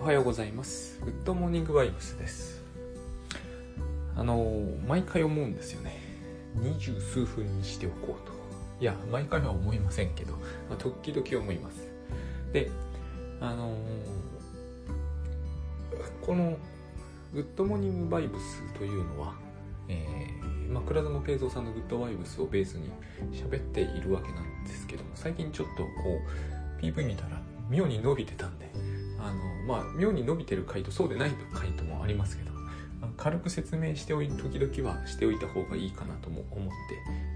おはようございます。グッドモーニングバイブスです。あの、毎回思うんですよね。二十数分にしておこうと。いや、毎回は思いませんけど、まあ、時々思います。で、あの、このグッドモーニングバイブスというのは、えー、まあ、倉園佳三さんのグッドバイブスをベースに喋っているわけなんですけども、最近ちょっとこう、PV 見たら妙に伸びてたんで、あのまあ妙に伸びてる回とそうでない回ともありますけど軽く説明しておい時々はしておいた方がいいかなとも思って、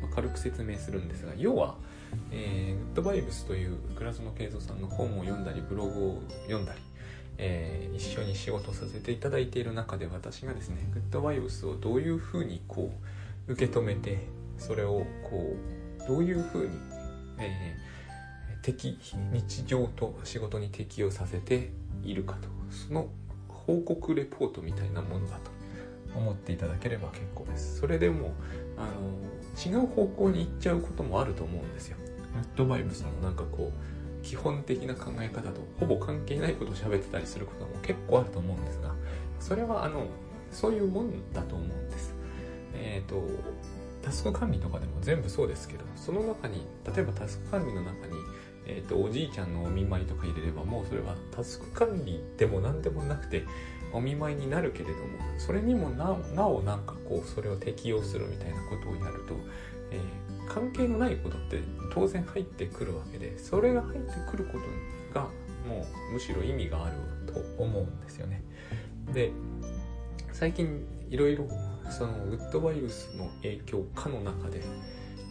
まあ、軽く説明するんですが要は、えー、グッドバイブスという倉園慶三さんの本を読んだりブログを読んだり、えー、一緒に仕事させていただいている中で私がですねグッドバイブスをどういうふうにこう受け止めてそれをこうどういうふうに、えー適日常と仕事に適用させているかと。その報告レポートみたいなものだと。思っていただければ結構です。それでもあの違う方向に行っちゃうこともあると思うんですよ。グッドバイブスのなんかこう基本的な考え方とほぼ関係ないことを喋ってたりすることも結構あると思うんですがそれはあのそういうもんだと思うんです。えっ、ー、とタスク管理とかでも全部そうですけどその中に例えばタスク管理の中にえーと、おじいちゃんのお見舞いとか入れればもうそれはタスク管理でも何でもなくてお見舞いになるけれどもそれにもななおなんかこうそれを適用するみたいなことをやると、えー、関係のないことって当然入ってくるわけでそれが入ってくることがもうむしろ意味があると思うんですよね。で最近いろいろそのグッドバイブスの影響下の中で、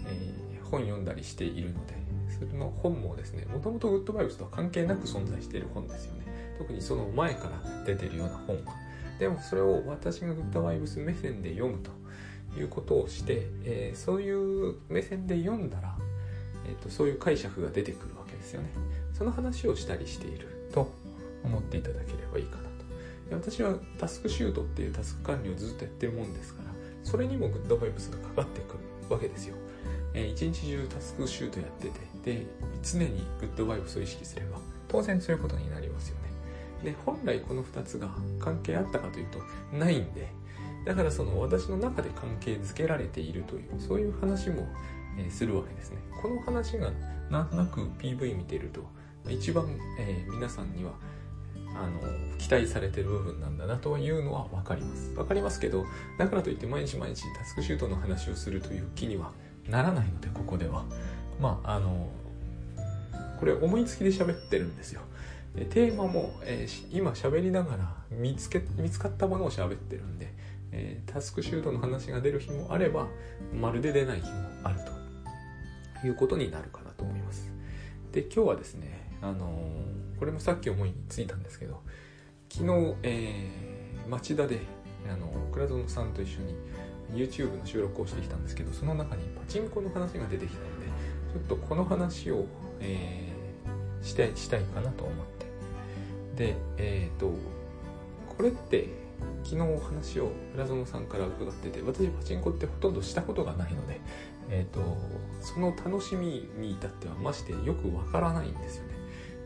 えー、本読んだりしているのでそれの本もですねもともとグッドバイブスとは関係なく存在している本ですよね。特にその前から出てるような本は。でもそれを私がグッドバイブス目線で読むということをして、えー、そういう目線で読んだら、えーと、そういう解釈が出てくるわけですよね。その話をしたりしていると思っていただければいいかなと。私はタスクシュートっていうタスク管理をずっとやってるもんですからそれにもグッドバイブスがかかってくるわけですよ。え一日中タスクシュートやっててで常にグッドバイブスを意識すれば当然そういうことになりますよね。で本来この2つが関係あったかというとないんでだからその私の中で関係づけられているというそういう話も、え、するわけですね。この話がなんとなく PV 見てると一番、えー、皆さんにはあの期待されてる部分なんだなというのは分かります。分かりますけどだからといって毎日毎日タスクシュートの話をするという気にはならないのでここでは。まああのこれ思いつきで喋ってるんですよ。テーマも、えー、今喋りながら見つけ見つかったものを喋ってるんで、えー、タスクシュートの話が出る日もあればまるで出ない日もあるということになるかなと思います。で今日はですねあのー、これもさっき思いついたんですけど昨日、えー、町田であの倉園さんと一緒に YouTube の収録をしてきたんですけどその中にパチンコの話が出てきたちょっとこの話を、えー、したいしたいかなと思って。でえっ、ー、とこれって昨日お話を倉園さんから伺ってて私パチンコってほとんどしたことがないので、えーと、その楽しみに至ってはましてよくわからないんですよね。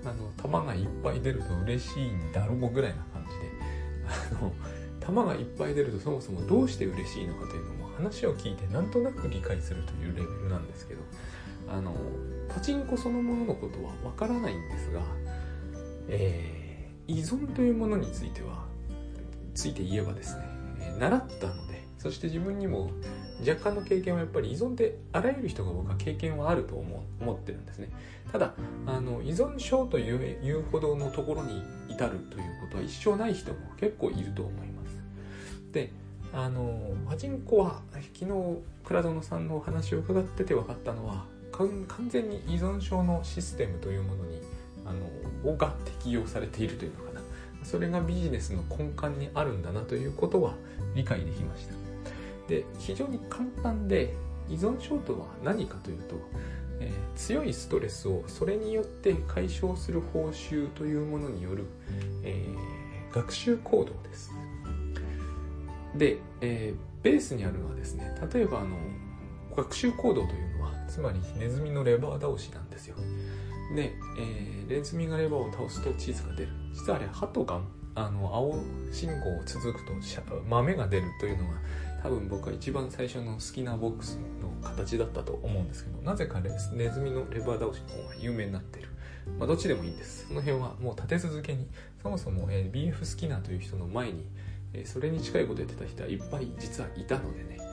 あの球がいっぱい出ると嬉しいんだろうぐらいな感じで。あの球がいっぱい出るとそもそもどうして嬉しいのかというのも話を聞いてなんとなく理解するというレベルなんですけど。あのパチンコそのもののことはわからないんですが、えー、依存というものについてはついて言えばですね、えー、習ったのでそして自分にも若干の経験はやっぱり依存ってあらゆる人が僕は経験はあると思思ってるんですね。ただあの依存症といういうほどのところに至るということは一生ない人も結構いると思います。であのパチンコは昨日倉園さんのお話を伺ってて分かったのは完全に依存症のシステムというものにあのが適用されているというのかな。それがビジネスの根幹にあるんだなということは理解できました。で非常に簡単で依存症とは何かというと、えー、強いストレスをそれによって解消する報酬というものによる、えー、学習行動です。で、えー、ベースにあるのはですね例えばあの学習行動というのはつまりネズミのレバー倒しなんですよ。で、えー、ネズミがレバーを倒すとチーズが出る。実はあれ鳩があの青信号を続くと豆が出るというのが多分僕は一番最初の好きなボックスの形だったと思うんですけどなぜかネズミのレバー倒しの方が有名になってる。まあどっちでもいいんです。その辺はもう立て続けにそもそも、えー、BF スキナーという人の前に、えー、それに近いことやってた人はいっぱい実はいたのでね。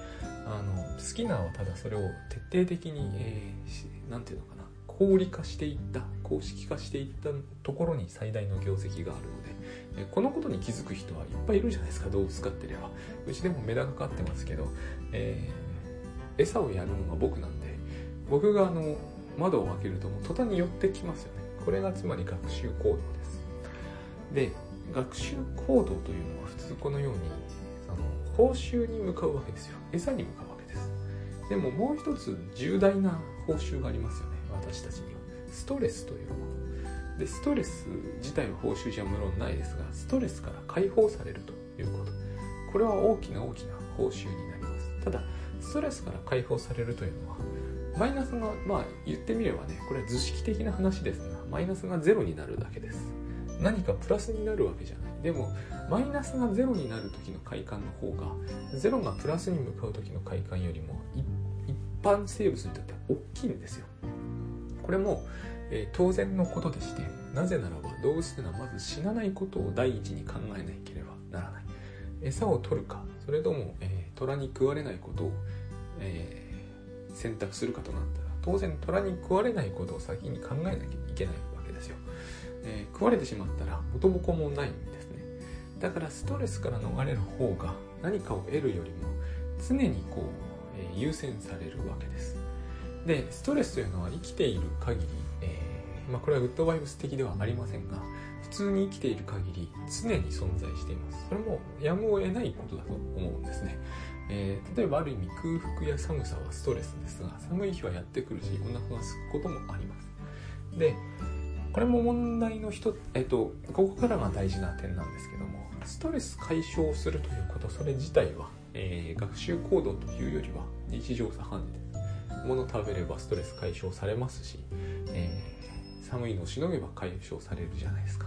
あのスキナーはただそれを徹底的に、えー、なんていうのかな。合理化していった公式化していったところに最大の業績があるので。このことに気づく人はいっぱいいるじゃないですか。動物飼ってれば。うちでもメダカ飼ってますけど、えー、餌をやるのが僕なんで僕があの窓を開けるともう途端に寄ってきますよね。これがつまり学習行動です。で学習行動というのは普通このように報酬に向かうわけですよ。餌に向かうわけです。でももう一つ重大な報酬がありますよね。私たちには。ストレスというもの。でストレス自体は報酬じゃ無論ないですがストレスから解放されるということ。これは大きな大きな報酬になります。ただストレスから解放されるというのはマイナスがまあ言ってみればねこれは図式的な話ですがマイナスがゼロになるだけです。何かプラスになるわけじゃない。でもマイナスがゼロになる時の快感の方がゼロがプラスに向かう時の快感よりも一般生物にとっては大きいんですよ。これもえー、当然のことでしてなぜならば動物というのはまず死なないことを第一に考えなければならない。餌を取るかそれとも、えー、虎に食われないことを、えー、選択するかとなったら当然虎に食われないことを先に考えなきゃいけないわけですよ、え食われてしまったら元も子もないんですね。だからストレスから逃れる方が何かを得るよりも常にこう、え優先されるわけです。でストレスというのは生きている限りえまあ、これはグッドバイブス的ではありませんが普通に生きている限り常に存在しています。それもやむを得ないことだと思うんですね、えー、例えばある意味空腹や寒さはストレスですが寒い日はやってくるしお腹が空くこともあります。でこれも問題の一つ、えっと、ここからが大事な点なんですけどもストレス解消するということそれ自体は、えー、学習行動というよりは日常茶飯事です物食べればストレス解消されますし、えー寒いのをしのげば解消されるじゃないですか。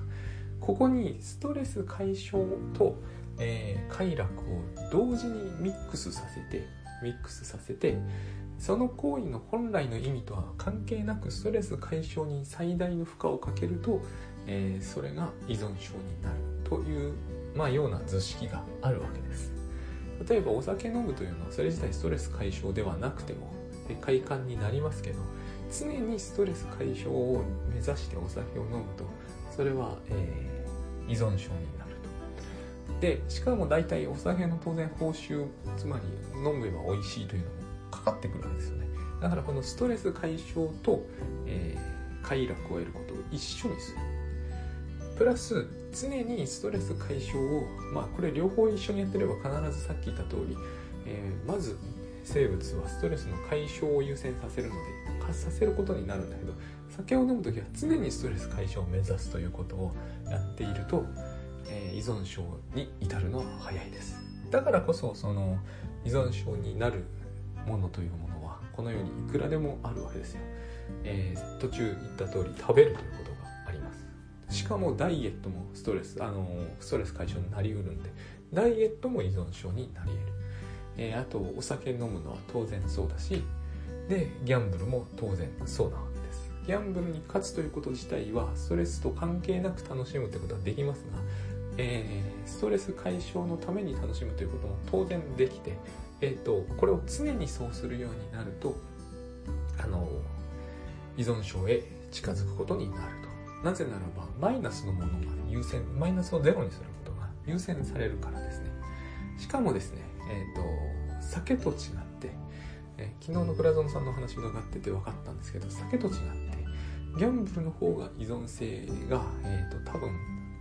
ここにストレス解消と、えー、快楽を同時にミックスさせてミックスさせてその行為の本来の意味とは関係なくストレス解消に最大の負荷をかけると、えー、それが依存症になるという、まあ、ような図式があるわけです。例えばお酒飲むというのはそれ自体ストレス解消ではなくても快感になりますけど常にストレス解消を目指してお酒を飲むとそれは、えー、依存症になると。でしかも大体お酒の当然報酬つまり飲めば美味しいというのもかってくるわけですよね。だからこのストレス解消と、えー、快楽を得ることを一緒にする。プラス常にストレス解消をまあこれ両方一緒にやってれば必ずさっき言った通り、えー、まず生物はストレスの解消を優先させるので発させることになるんだけど酒を飲む時は常にストレス解消を目指すということをやっていると、えー、依存症に至るのは早いです。だからこそその依存症になるものというものはこのようにいくらでもあるわけですよ、えー、途中言った通り食べるということがあります。しかもダイエットもストレスあのストレス解消になりうるんでダイエットも依存症になり得る、えー、あとお酒飲むのは当然そうだしでギャンブルも当然そうなわけです。ギャンブルに勝つということ自体はストレスと関係なく楽しむということはできますが、えー、ストレス解消のために楽しむということも当然できて、えーと、これを常にそうするようになるとあの依存症へ近づくことになると。なぜならばマイナスのものが優先マイナスをゼロにすることが優先されるからですね。しかもですね、えーと酒と違ってえ昨日の倉園さんの話伺ってて分かったんですけど酒と違ってギャンブルの方が依存性が、えーと、多分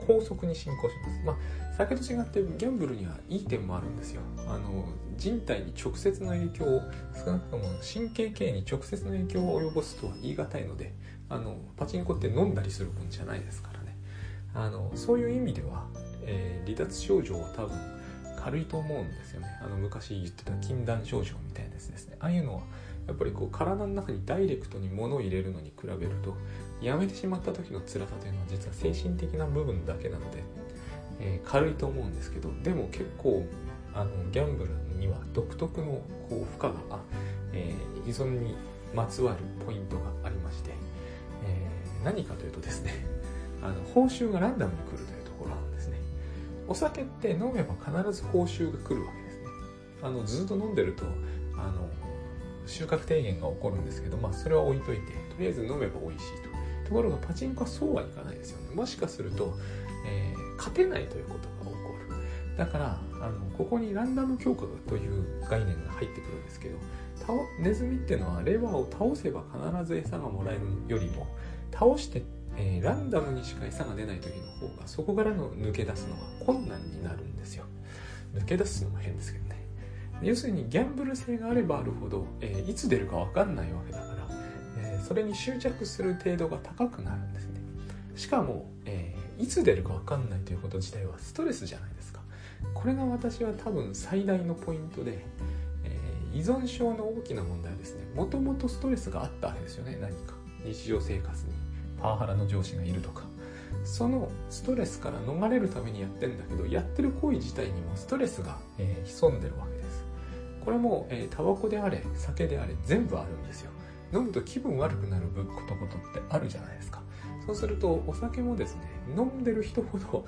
高速に進行します。まあ酒と違ってギャンブルにはいい点もあるんですよ。あの人体に直接の影響を少なくとも神経系に直接の影響を及ぼすとは言い難いのであのパチンコって飲んだりするもんじゃないですからね。あのそういう意味では、えー、離脱症状は多分軽いと思うんですよね。あの昔言ってた禁断症状みたいなやつですね。ああいうのはやっぱりこう体の中にダイレクトに物を入れるのに比べるとやめてしまった時の辛さというのは実は精神的な部分だけなので、えー、軽いと思うんですけどでも結構あのギャンブルには独特のこう負荷が、えー、依存にまつわるポイントがありまして、えー、何かというとですね あの報酬がランダムに来るというところなんですね。お酒って飲めば必ず報酬が来るわけですね。あのずっと飲んでるとあの収穫低減が起こるんですけど、まあ、それは置いといてとりあえず飲めば美味しいと。ところがパチンコはそうはいかないですよね。もしかすると、えー、勝てないということが起こる。だからあのここにランダム強化という概念が入ってくるんですけどネズミっていうのはレバーを倒せば必ず餌がもらえるよりも倒して、えー、ランダムにしか餌が出ない時の方がそこからの抜け出すのが困難になるんですよ。抜け出すのも変ですけどね。要するにギャンブル性があればあるほど、えー、いつ出るか分かんないわけだそれに執着する程度が高くなるんですね。しかも、えー、いつ出るか分かんないということ自体はストレスじゃないですか。これが私は多分最大のポイントで、え依存症の大きな問題ですね。もともとストレスがあったわけですよね。何か。日常生活に。パワハラの上司がいるとか。そのストレスから逃れるためにやってんだけどやってる行為自体にもストレスが、え潜んでるわけです。これも、えー、タバコであれ酒であれ全部あるんですよ。飲むと気分悪くなることことってあるじゃないですか。そうするとお酒もですね飲んでる人ほど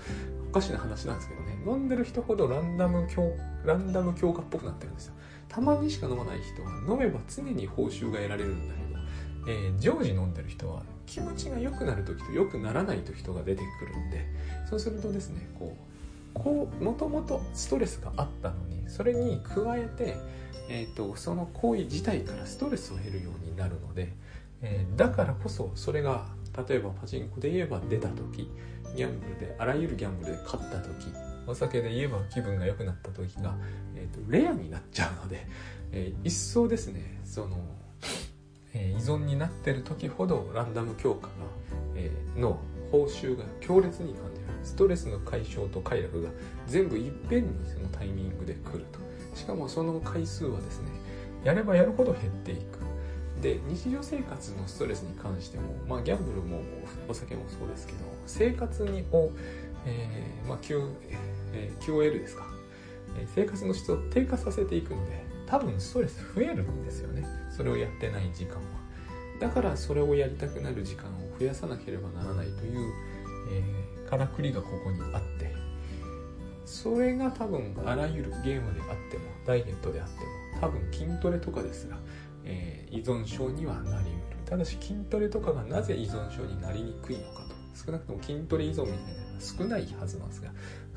おかしな話なんですけどね。飲んでる人ほどランダム強ランダム強化っぽくなってるんですよ。たまにしか飲まない人は飲めば常に報酬が得られるんだけど、えー、常時飲んでる人は気持ちが良くなる時と良くならない時とが出てくるんでそうするとですねこうこうもともとストレスがあったのにそれに加えて、えーと、その行為自体からストレスを得るようになるので、えー、だからこそそれが例えばパチンコで言えば出た時ギャンブルであらゆるギャンブルで勝った時お酒で言えば気分が良くなった時が、えーと、レアになっちゃうので、えー、一層ですねその、えー、依存になってる時ほどランダム強化が、えー、の報酬が強烈に感じるストレスの解消と快楽が全部いっぺんにそのタイミングで来ると。しかもその回数はですねやればやるほど減っていく。で日常生活のストレスに関しても、まあ、ギャンブルもお酒もそうですけど生活にを、えーまあ Q えー、QOL ですか、えー、生活の質を低下させていくので多分ストレス増えるんですよね。それをやってない時間は。だからそれをやりたくなる時間を増やさなければならないという、えからくりがここにあってそれが多分あらゆるゲームであってもダイエットであっても多分筋トレとかですが、えー、依存症にはなりうる。ただし筋トレとかがなぜ依存症になりにくいのかと。少なくとも筋トレ依存みたいなのは少ないはずなんですが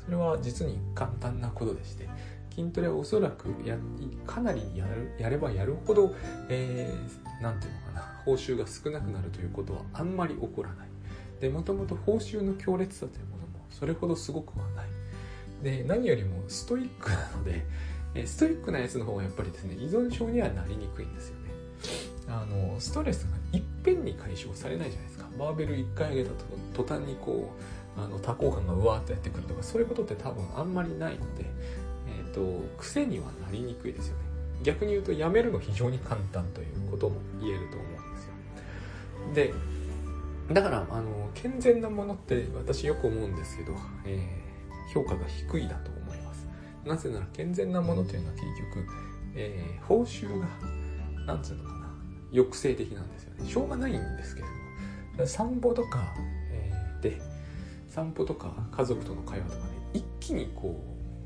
それは実に簡単なことでして筋トレはおそらくやかなりやるやればやるほど何、えー、て言うのかな報酬が少なくなるということはあんまり起こらない。でもともと報酬の強烈さというものもそれほどすごくはない。で何よりもストイックなのでストイックなやつの方がやっぱりですね依存症にはなりにくいんですよね。あのストレスがいっぺんに解消されないじゃないですか。バーベル1回上げたと途端にこうあの多幸感がうわーっとやってくるとかそういうことって多分あんまりないので、えーと、癖にはなりにくいですよね。逆に言うとやめるの非常に簡単ということも言えると思うんですよ。でだからあの健全なものって私よく思うんですけど、えー、評価が低いだと思います。なぜなら健全なものというのは結局、えー、報酬がなんつうのかな抑制的なんですよね。しょうがないんですけれども散歩とか、えー、で散歩とか家族との会話とかで、一気にこ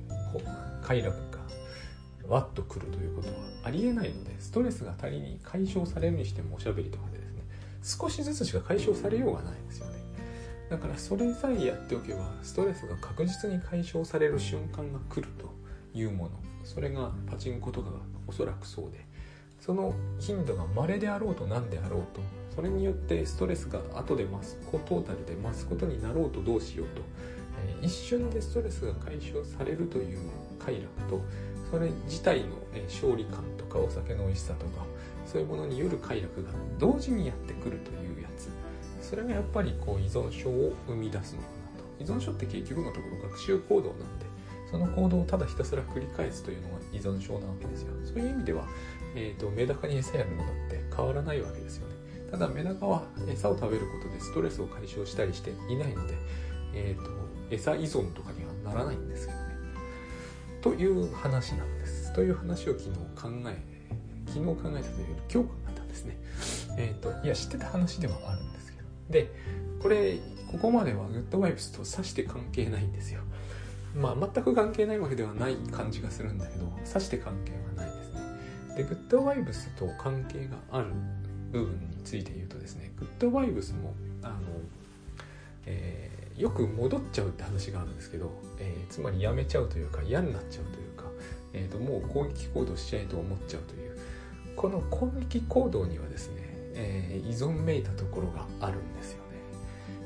うこう快楽がわっとくるということはありえないのでストレスが足りに解消されるにしてもおしゃべりとかで少しずつしか解消されようがないですよね。だからそれさえやっておけばストレスが確実に解消される瞬間が来るというもの。それがパチンコとかがおそらくそうで。その頻度が稀であろうと何であろうと。それによってストレスが後で増すトータルで増すことになろうとどうしようと、えー、一瞬でストレスが解消されるという快楽とそれ自体の勝利感とかお酒の美味しさとかそういうものによる快楽が同時にやってくるというやつ。それがやっぱりこう依存症を生み出すのかなと。依存症って結局のところ学習行動なんで。その行動をただひたすら繰り返すというのが依存症なわけですよ。そういう意味では、えーと、メダカに餌やるのだって変わらないわけですよね。ただメダカは餌を食べることでストレスを解消したりしていないので、えーと、餌依存とかにはならないんですけどね。という話なんです。という話を昨日考え昨日考えたというより今日考えたんですね。えっ、ー、といや知ってた話ではあるんですけど。でこれここまではグッドワイプスとさして関係ないんですよ。まあ全く関係ないわけではない感じがするんだけどさして関係はないですね。でグッドワイブスと関係がある部分について言うとですねグッドワイブスもあの、えー、よく戻っちゃうって話があるんですけど、えー、つまりやめちゃうというか嫌になっちゃうというか、えーと、もう攻撃行動しちゃえと思っちゃうという。この攻撃行動にはですね、えー、依存めいたところがあるんですよ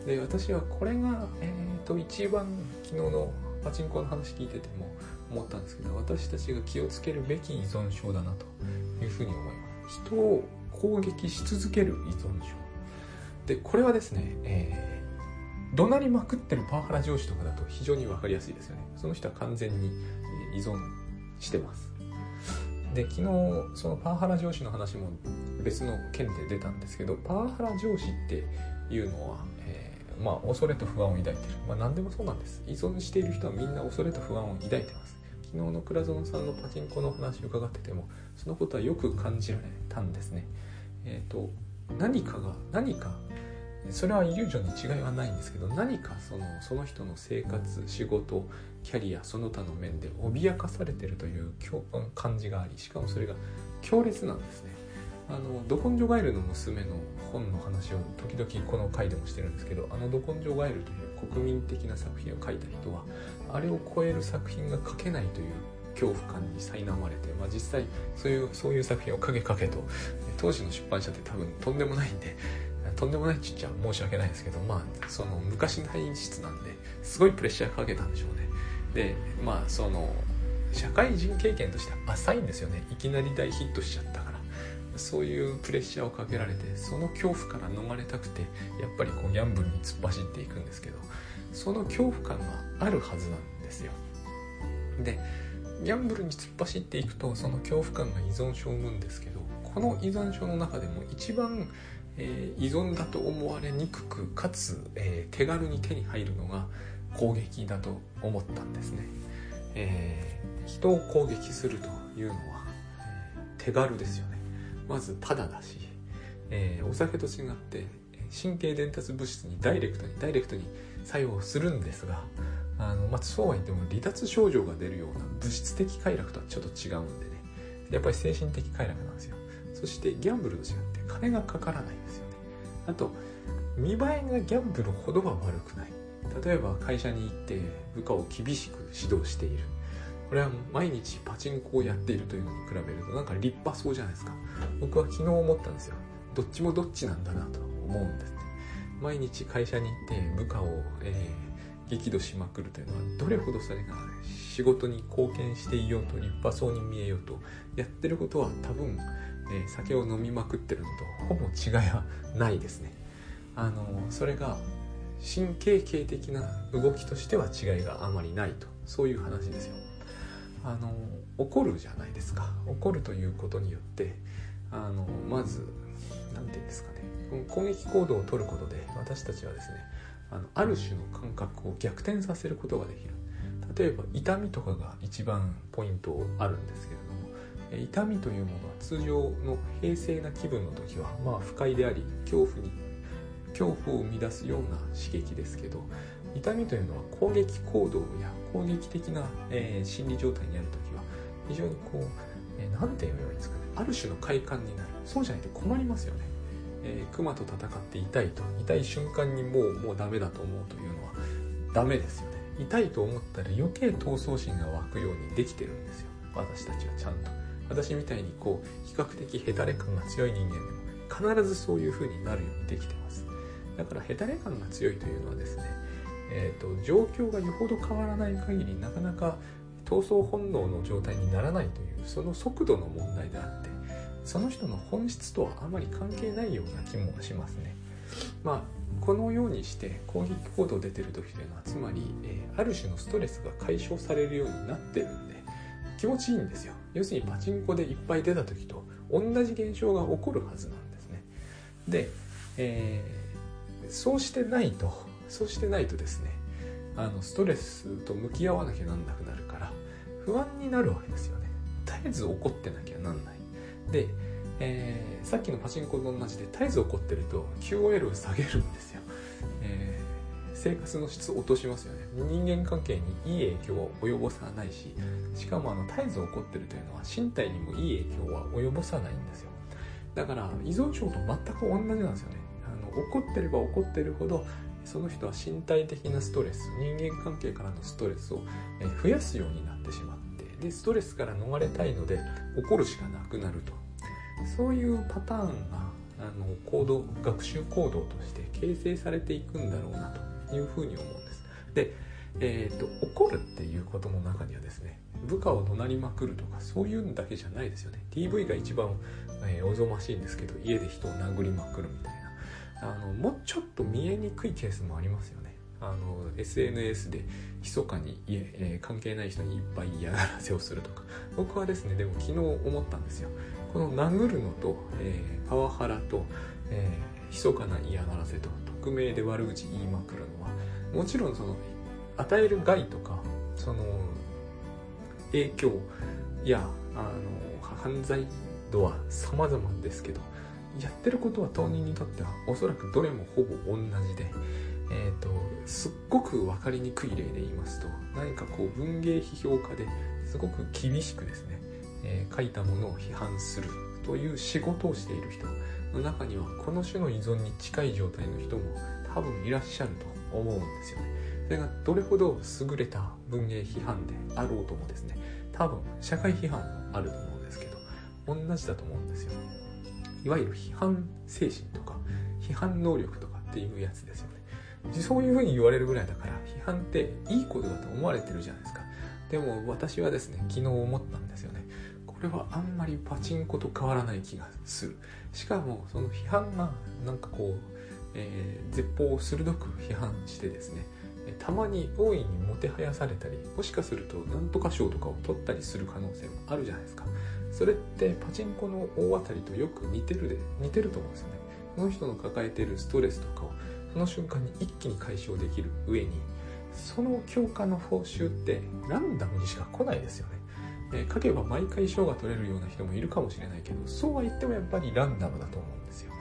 ね。で私はこれが、えーと、一番昨日のパチンコの話聞いてても思ったんですけど私たちが気をつけるべき依存症だなというふうに思います。人を攻撃し続ける依存症。でこれはですね、えー、怒鳴りまくってるパワハラ上司とかだと非常に分かりやすいですよね。その人は完全に依存してます。で昨日そのパワハラ上司の話も別の件で出たんですけどパワハラ上司っていうのは、えー、まあ恐れと不安を抱いてる。まあ何でもそうなんです。依存している人はみんな恐れと不安を抱いてます。昨日の倉園さんのパチンコの話を伺っててもそのことはよく感じられたんですね。えっ、ー、と何かが何かそれはイリュージョンに違いはないんですけど何かそのその人の生活仕事キャリアその他の面で脅かされてるという感じがありしかもそれが強烈なんですね。あのド根性ガエルの娘の本の話を時々この回でもしてるんですけどあのド根性ガエルという国民的な作品を書いた人はあれを超える作品が書けないという恐怖感に苛まれて、まあ、実際そういうそういう作品をかけかけと当時の出版社って多分とんでもないんでとんでもないちっちゃ申し訳ないですけどまあその昔の演出なんですごいプレッシャーかけたんでしょうね。でまあその社会人経験として浅いんですよね。いきなり大ヒットしちゃったから。そういうプレッシャーをかけられてその恐怖から逃れたくてやっぱりこうギャンブルに突っ走っていくんですけどその恐怖感があるはずなんですよ。でギャンブルに突っ走っていくとその恐怖感が依存症を生むんですけどこの依存症の中でも一番、えー、依存だと思われにくくかつ、えー、手軽に手に入るのが攻撃だと思ったんですね、えー、人を攻撃するというのは、手軽ですよね。まずただだし、えお酒と違って神経伝達物質にダイレクトにダイレクトに作用するんですがあの、まあ、そうは言っても離脱症状が出るような物質的快楽とはちょっと違うんでね。やっぱり精神的快楽なんですよ。そしてギャンブルと違っ金がかからないんですよね。あと見栄えがギャンブルほどは悪くない。例えば会社に行って部下を厳しく指導している。これは毎日パチンコをやっているというのに比べるとなんか立派そうじゃないですか。僕は昨日思ったんですよ。どっちもどっちなんだなと思うんです毎日会社に行って部下を、えー、激怒しまくるというのはどれほどそれが仕事に貢献していようと立派そうに見えようとやってることは多分、えー、酒を飲みまくってるのとほぼ違いはないですね。あのそれが神経系的な動きとしては違いがあまりないと。そういう話ですよ。あの怒るじゃないですか。怒るということによってあのまず何て言うんですかね。攻撃行動をとることで私たちはですねあのある種の感覚を逆転させることができる。例えば痛みとかが一番ポイントあるんですけれど痛みというものは通常の平静な気分の時はまあ不快であり恐怖に恐怖を生み出すような刺激ですけど痛みというのは攻撃行動や攻撃的な、えー、心理状態にある時は非常にこう何、えー、て言えばいいんですかねある種の快感になるそうじゃないと困りますよね。えー、熊と戦って痛いと痛い瞬間にもうもうダメだと思うというのはダメですよね。痛いと思ったら余計闘争心が湧くようにできてるんですよ。私たちはちゃんと。私みたいにこう比較的ヘタレ感が強い人間でも必ずそういう風になるようにできてますだからヘタレ感が強いというのはですねえーと、状況がよほど変わらない限りなかなか闘争本能の状態にならないというその速度の問題であってその人の本質とはあまり関係ないような気もしますね。まあこのようにして攻撃行動出てる時というのはつまり、えー、ある種のストレスが解消されるようになってるんで気持ちいいんですよ要するにパチンコでいっぱい出た時と同じ現象が起こるはずなんですね。で、えー、そうしてないとそうしてないとですね、あのストレスと向き合わなきゃなんなくなるから不安になるわけですよね。絶えず怒ってなきゃなんない。で、えー、さっきのパチンコと同じで絶えず怒ってると QOL を下げるんですよ、えー、生活の質を落としますよね。人間関係にいい影響は及ぼさないししかもあの絶えず怒ってるというのは身体にもいい影響は及ぼさないんですよ。だから依存症と全く同じなんですよね。あの怒ってれば怒ってるほどその人は身体的なストレス人間関係からのストレスを増やすようになってしまってでストレスから逃れたいので怒るしかなくなると。そういうパターンがあの行動学習行動として形成されていくんだろうなというふうに思うんです。で、えーと、怒るっていうことの中にはですね部下を怒鳴りまくるとかそういうんだけじゃないですよね。TV が一番、えー、おぞましいんですけど家で人を殴りまくるみたいな。あのもうちょっと見えにくいケースもありますよね。あの SNS で密かに、えー、関係ない人にいっぱい嫌がらせをするとか。僕はですねでも昨日思ったんですよ。この殴るのと、えー、パワハラと、えー、密かな嫌がらせと匿名で悪口言いまくるのはもちろんその与える害とかその影響やあの犯罪度は様々ですけどやってることは当人にとってはおそらくどれもほぼ同じでえーと、すっごく分かりにくい例で言いますと何かこう文芸批評家ですごく厳しくですね、えー、書いたものを批判するという仕事をしている人。の中にはこの種の依存に近い状態の人も多分いらっしゃると思うんですよね。それがどれほど優れた文芸批判であろうともですね多分社会批判もあると思うんですけど同じだと思うんですよ。いわゆる批判精神とか批判能力とかっていうやつですよね。そういうふうに言われるぐらいだから批判っていいことだと思われてるじゃないですかでも私はですね昨日思ったんですよねこれはあんまりパチンコと変わらない気がする。しかもその批判がなんかこう、えー、絶法を鋭く批判してですねたまに大いにもてはやされたりもしかすると何とか賞とかを取ったりする可能性もあるじゃないですか。それってパチンコの大当たりとよく似てるで似てると思うんですよね。その人の抱えてるストレスとかをその瞬間に一気に解消できる上にその強化の報酬ってランダムにしか来ないですよね。え、書けば毎回賞が取れるような人もいるかもしれないけどそうは言ってもやっぱりランダムだと思うんですよ。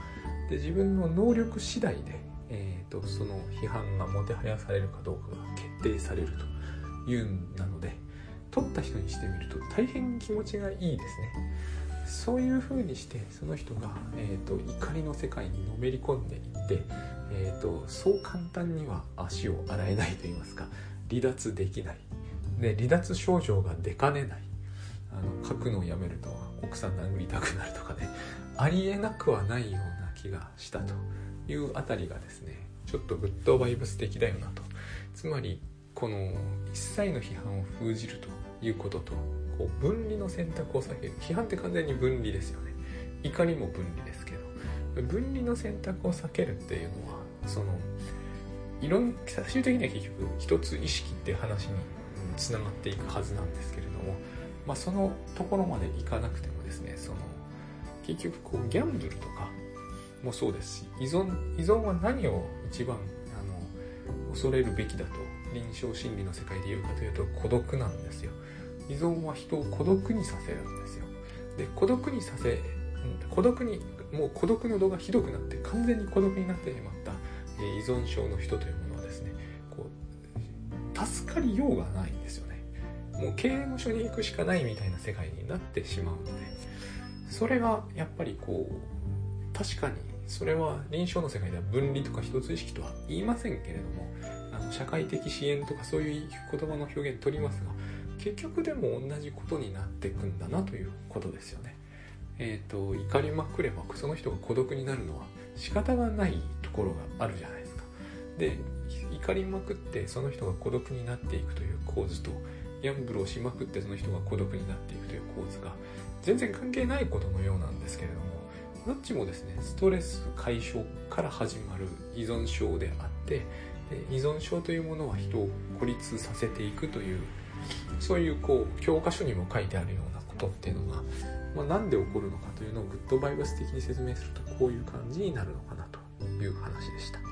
で自分の能力次第で、えーと、その批判がもてはやされるかどうかが決定されるというなので取った人にしてみると大変気持ちがいいですね。そういうふうにしてその人が、えーと、怒りの世界にのめり込んでいって、えーと、そう簡単には足を洗えないと言いますか離脱できないで離脱症状が出かねないあの書くのをやめると奥さん殴りたくなるとかね ありえなくはないような気がしたというあたりがですねちょっとグッドバイブス的だよなと。つまりこの一切の批判を封じるということとこう分離の選択を避ける。批判って完全に分離ですよね。怒りも分離ですけど分離の選択を避けるっていうのはそのいろん最終的には結局一つ意識って話につながっていくはずなんですけれども、まあ、そのところまでいかなくてもですねその結局こうギャンブルとかもそうですし依存依存は何を一番あの恐れるべきだと臨床心理の世界で言うかというと孤独なんですよ。依存は人を孤独にさせるんですよ。で孤独にさせ孤独にもう孤独の度がひどくなって完全に孤独になってしまった依存症の人というものはですねこう助かりようがないんですよね。もう刑務所に行くしかないみたいな世界になってしまうのでそれがやっぱりこう確かにそれは臨床の世界では分離とか一つ意識とは言いませんけれどもあの社会的支援とかそういう言葉の表現取りますが結局でも同じことになっていくんだなということですよね。えっ、ー、と怒りまくればその人が孤独になるのは仕方がないところがあるじゃないですか。で怒りまくってその人が孤独になっていくという構図とギャンブルをしまくってその人が孤独になっていくという構図が全然関係ないことのようなんですけれどもどっちもですねストレス解消から始まる依存症であって依存症というものは人を孤立させていくというそういうこう教科書にも書いてあるようなことっていうのが、まあ、なんで起こるのかというのをグッドバイブス的に説明するとこういう感じになるのかなという話でした。